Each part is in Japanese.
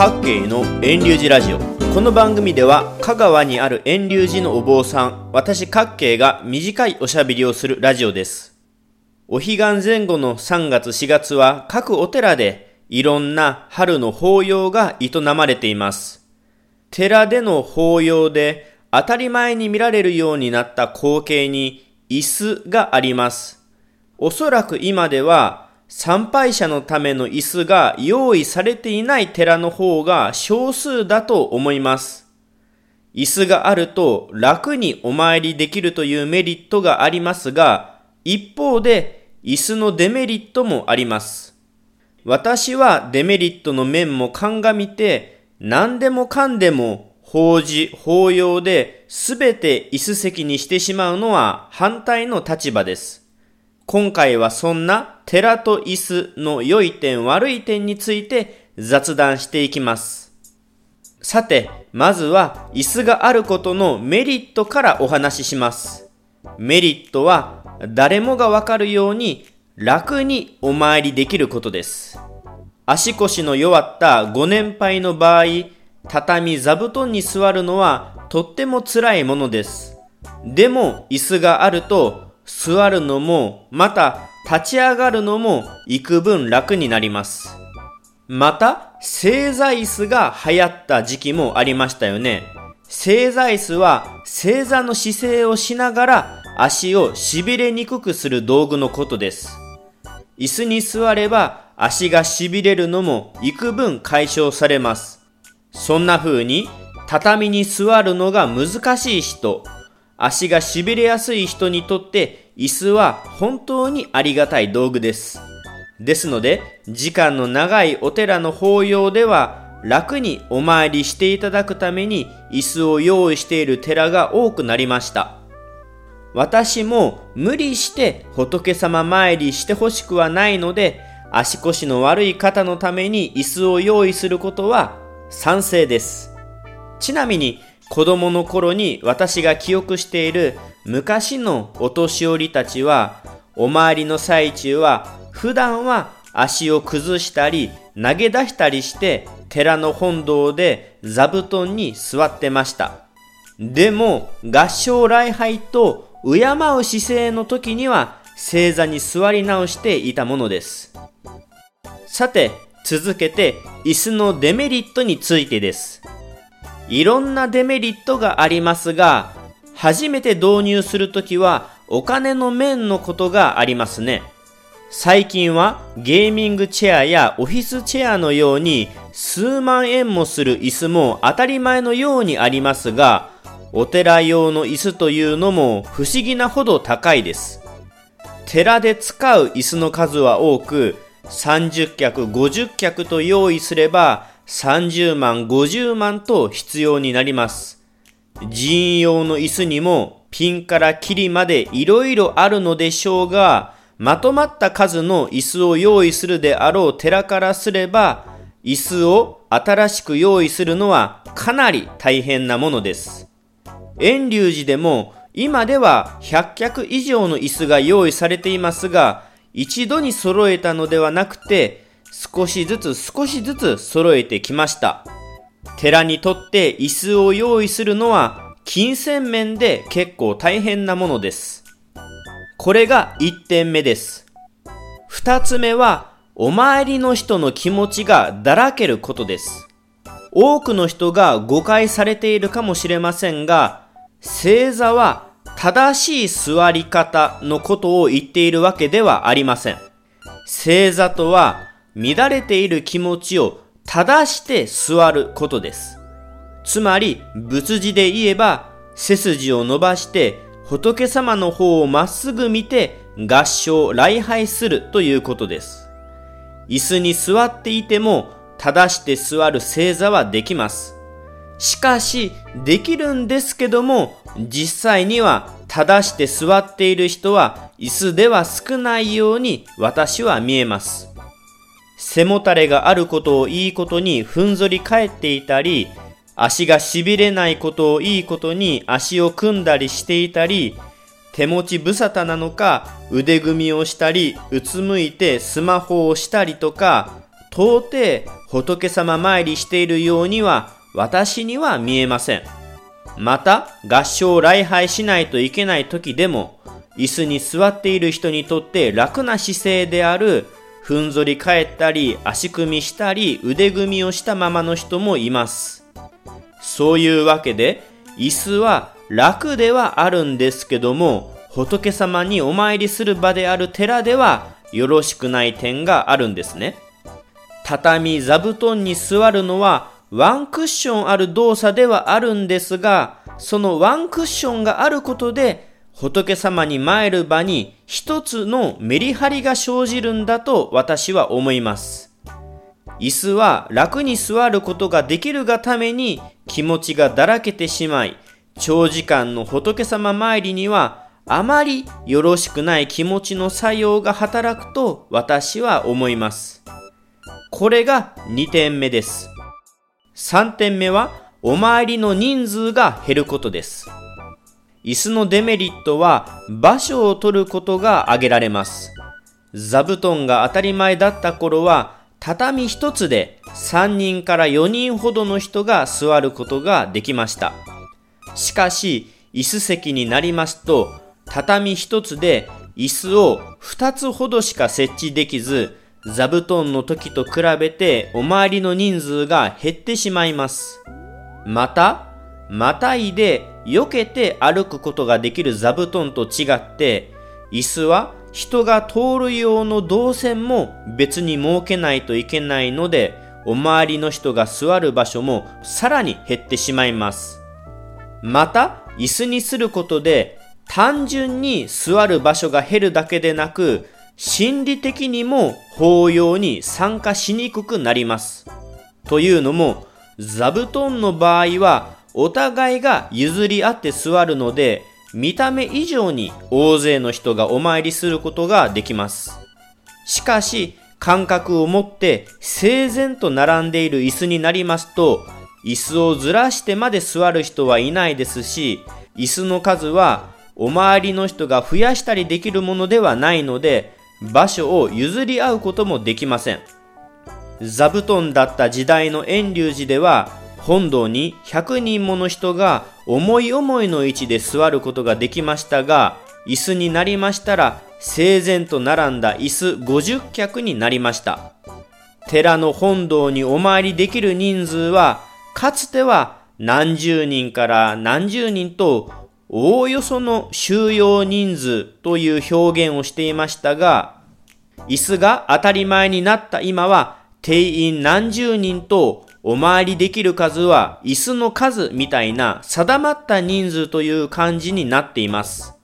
各系の遠流寺ラジオ。この番組では香川にある遠流寺のお坊さん私各系が短いおしゃべりをするラジオです。お彼岸前後の3月4月は各お寺でいろんな春の法要が営まれています。寺での法要で当たり前に見られるようになった光景に椅子があります。おそらく今では参拝者のための椅子が用意されていない寺の方が少数だと思います。椅子があると楽にお参りできるというメリットがありますが、一方で椅子のデメリットもあります。私はデメリットの面も鑑みて、何でもかんでも法事、法要で全て椅子席にしてしまうのは反対の立場です。今回はそんな寺と椅子の良い点悪い点について雑談していきます。さて、まずは椅子があることのメリットからお話しします。メリットは誰もがわかるように楽にお参りできることです。足腰の弱ったご年配の場合、畳座布団に座るのはとっても辛いものです。でも椅子があると座るのも、また立ち上がるのも幾分楽になります。また、正座椅子が流行った時期もありましたよね。正座椅子は正座の姿勢をしながら足を痺れにくくする道具のことです。椅子に座れば足が痺れるのも幾分解消されます。そんな風に畳に座るのが難しい人、足が痺れやすい人にとって椅子は本当にありがたい道具です。ですので、時間の長いお寺の法要では楽にお参りしていただくために椅子を用意している寺が多くなりました。私も無理して仏様参りしてほしくはないので、足腰の悪い方のために椅子を用意することは賛成です。ちなみに子供の頃に私が記憶している昔のお年寄りたちは、お参りの最中は普段は足を崩したり投げ出したりして寺の本堂で座布団に座ってました。でも合唱礼拝と敬う姿勢の時には正座に座り直していたものです。さて、続けて椅子のデメリットについてです。いろんなデメリットがありますが、初めて導入するときはお金の面のことがありますね。最近はゲーミングチェアやオフィスチェアのように数万円もする椅子も当たり前のようにありますが、お寺用の椅子というのも不思議なほど高いです。寺で使う椅子の数は多く、30脚、50脚と用意すれば30万、50万と必要になります。寺院用の椅子にもピンからキリまで色々あるのでしょうが、まとまった数の椅子を用意するであろう寺からすれば、椅子を新しく用意するのはかなり大変なものです。遠隆寺でも今では100脚以上の椅子が用意されていますが、一度に揃えたのではなくて、少しずつ少しずつ揃えてきました。寺にとって椅子を用意するのは金銭面で結構大変なものです。これが1点目です。2つ目はお参りの人の気持ちがだらけることです。多くの人が誤解されているかもしれませんが、正座は正しい座り方のことを言っているわけではありません。正座とは乱れている気持ちを正して座ることです。つまり、仏字で言えば、背筋を伸ばして仏様の方をまっすぐ見て合唱、礼拝するということです。椅子に座っていても正して座る正座はできます。しかし、できるんですけども、実際には正して座っている人は椅子では少ないように私は見えます。背もたれがあることをいいことにふんぞり返っていたり、足が痺れないことをいいことに足を組んだりしていたり、手持ち無沙汰なのか腕組みをしたり、うつむいてスマホをしたりとか、到底仏様参りしているようには私には見えません。また、合唱礼拝しないといけない時でも、椅子に座っている人にとって楽な姿勢である、ふんぞり返ったり、足組みしたり、腕組みをしたままの人もいます。そういうわけで、椅子は楽ではあるんですけども、仏様にお参りする場である寺ではよろしくない点があるんですね。畳座布団に座るのはワンクッションある動作ではあるんですが、そのワンクッションがあることで仏様に参る場に一つのメリハリが生じるんだと私は思います。椅子は楽に座ることができるがために気持ちがだらけてしまい、長時間の仏様参りにはあまりよろしくない気持ちの作用が働くと私は思います。これが2点目です。3点目はお参りの人数が減ることです。椅子のデメリットは場所を取ることが挙げられます。座布団が当たり前だった頃は畳一つで3人から4人ほどの人が座ることができました。しかし、椅子席になりますと畳一つで椅子を二つほどしか設置できず、座布団の時と比べてお参りの人数が減ってしまいます。また、またいで避けて歩くことができる座布団と違って、椅子は人が通る用の動線も別に設けないといけないので、お周りの人が座る場所もさらに減ってしまいます。また、椅子にすることで単純に座る場所が減るだけでなく、心理的にも法要に参加しにくくなります。というのも、座布団の場合は、お互いが譲り合って座るので、見た目以上に大勢の人がお参りすることができます。しかし、感覚を持って整然と並んでいる椅子になりますと、椅子をずらしてまで座る人はいないですし、椅子の数はお周りの人が増やしたりできるものではないので、場所を譲り合うこともできません。座布団だった時代の遠隆寺では、本堂に100人もの人が思い思いの位置で座ることができましたが、椅子になりましたら、整然と並んだ椅子50脚になりました。寺の本堂にお参りできる人数は、かつては何十人から何十人とおおよその収容人数という表現をしていましたが、椅子が当たり前になった今は、定員何十人とお参りできる数は椅子の数みたいな定まった人数という感じになっています。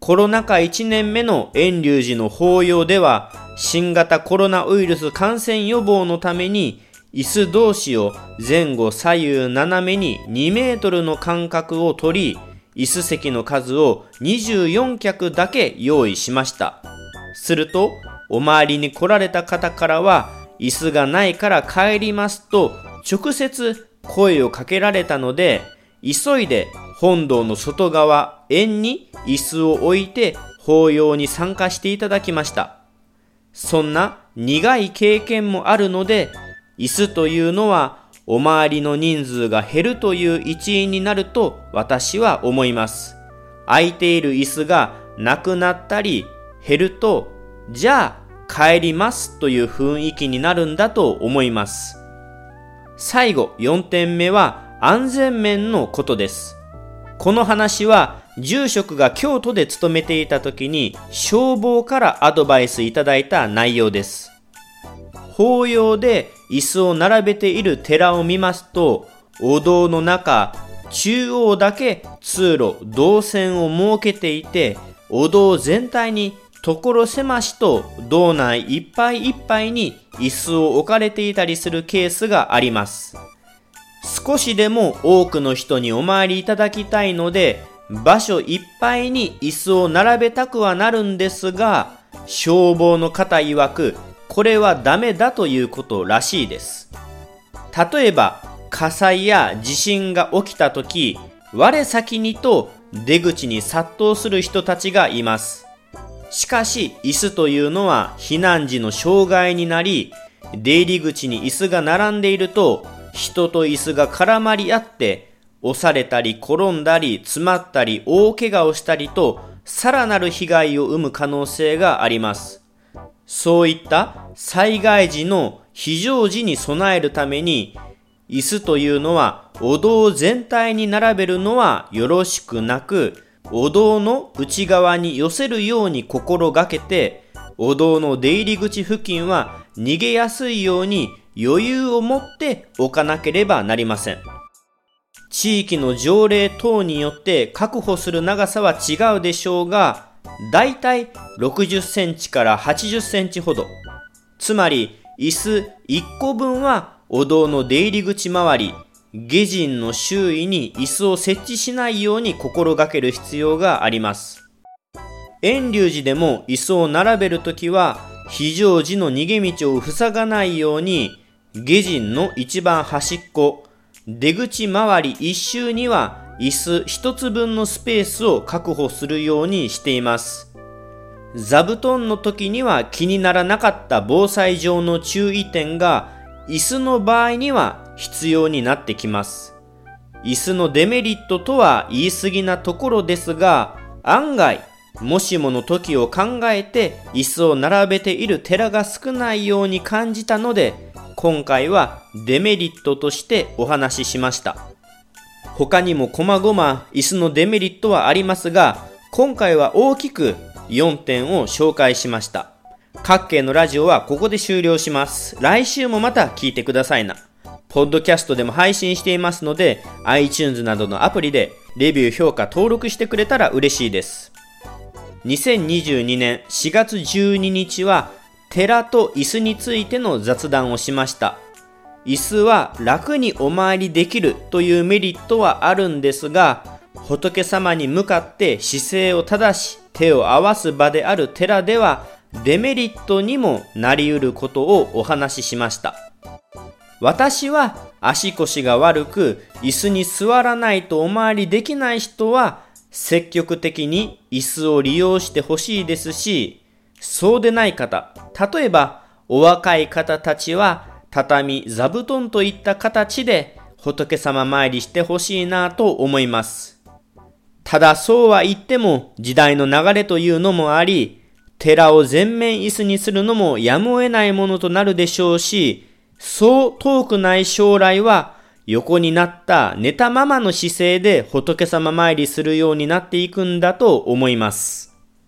コロナ禍1年目の遠隆寺の法要では、新型コロナウイルス感染予防のために、椅子同士を前後左右斜めに2メートルの間隔を取り、椅子席の数を24脚だけ用意しました。すると、お参りに来られた方からは、椅子がないから帰りますと、直接声をかけられたので、急いで本堂の外側、円に椅子を置いて法要に参加していただきました。そんな苦い経験もあるので、椅子というのはお周りの人数が減るという一因になると私は思います。空いている椅子がなくなったり減ると、じゃあ帰りますという雰囲気になるんだと思います。最後4点目は安全面のことです。この話は住職が京都で勤めていた時に消防からアドバイスいただいた内容です。法要で椅子を並べている寺を見ますと、お堂の中、中央だけ通路、動線を設けていて、お堂全体に所狭しと道内いっぱいいっぱいに椅子を置かれていたりするケースがあります。少しでも多くの人にお参りいただきたいので、場所いっぱいに椅子を並べたくはなるんですが、消防の方曰く、これはダメだということらしいです。例えば、火災や地震が起きた時、我先にと出口に殺到する人たちがいます。しかし、椅子というのは避難時の障害になり、出入り口に椅子が並んでいると、人と椅子が絡まり合って、押されたり転んだり詰まったり大怪我をしたりと、さらなる被害を生む可能性があります。そういった災害時の非常時に備えるために、椅子というのはお堂全体に並べるのはよろしくなく、お堂の内側に寄せるように心がけて、お堂の出入り口付近は逃げやすいように余裕を持っておかなければなりません。地域の条例等によって確保する長さは違うでしょうが、だいたい60センチから80センチほど。つまり、椅子1個分はお堂の出入り口周り、下人の周囲に椅子を設置しないように心がける必要があります。遠隆寺でも椅子を並べるときは、非常時の逃げ道を塞がないように、下人の一番端っこ、出口周り一周には椅子一つ分のスペースを確保するようにしています。座布団の時には気にならなかった防災上の注意点が椅子の場合には必要になってきます。椅子のデメリットとは言い過ぎなところですが、案外、もしもの時を考えて椅子を並べている寺が少ないように感じたので、今回はデメリットとしてお話ししました。他にも細々椅子のデメリットはありますが、今回は大きく4点を紹介しました。各系のラジオはここで終了します。来週もまた聞いてくださいな。ポッドキャストでも配信していますので、iTunes などのアプリでレビュー評価登録してくれたら嬉しいです。2022年4月12日は寺と椅子についての雑談をしました。椅子は楽にお参りできるというメリットはあるんですが、仏様に向かって姿勢を正し、手を合わす場である寺では、デメリットにもなり得ることをお話ししました。私は足腰が悪く椅子に座らないとお参りできない人は積極的に椅子を利用してほしいですし、そうでない方、例えばお若い方たちは畳、座布団といった形で仏様参りしてほしいなと思います。ただそうは言っても時代の流れというのもあり、寺を全面椅子にするのもやむを得ないものとなるでしょうし、そう遠くない将来は横になった寝たままの姿勢で仏様参りするようになっていくんだと思います。